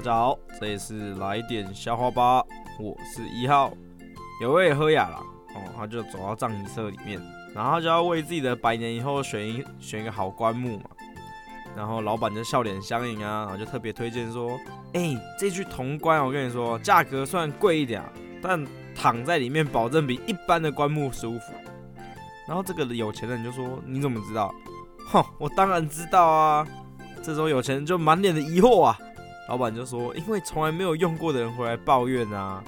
大家好，这里是来点笑话吧，我是一号。有位喝哑了哦，他就走到葬仪社里面，然后他就要为自己的百年以后选一选一个好棺木嘛。然后老板就笑脸相迎啊，然后就特别推荐说：“哎、这具铜棺我跟你说，价格算贵一点，但躺在里面保证比一般的棺木舒服。”然后这个有钱人就说：“你怎么知道？”“哼，我当然知道啊。”这时候有钱人就满脸的疑惑啊。老板就说：“因为从来没有用过的人回来抱怨啊。”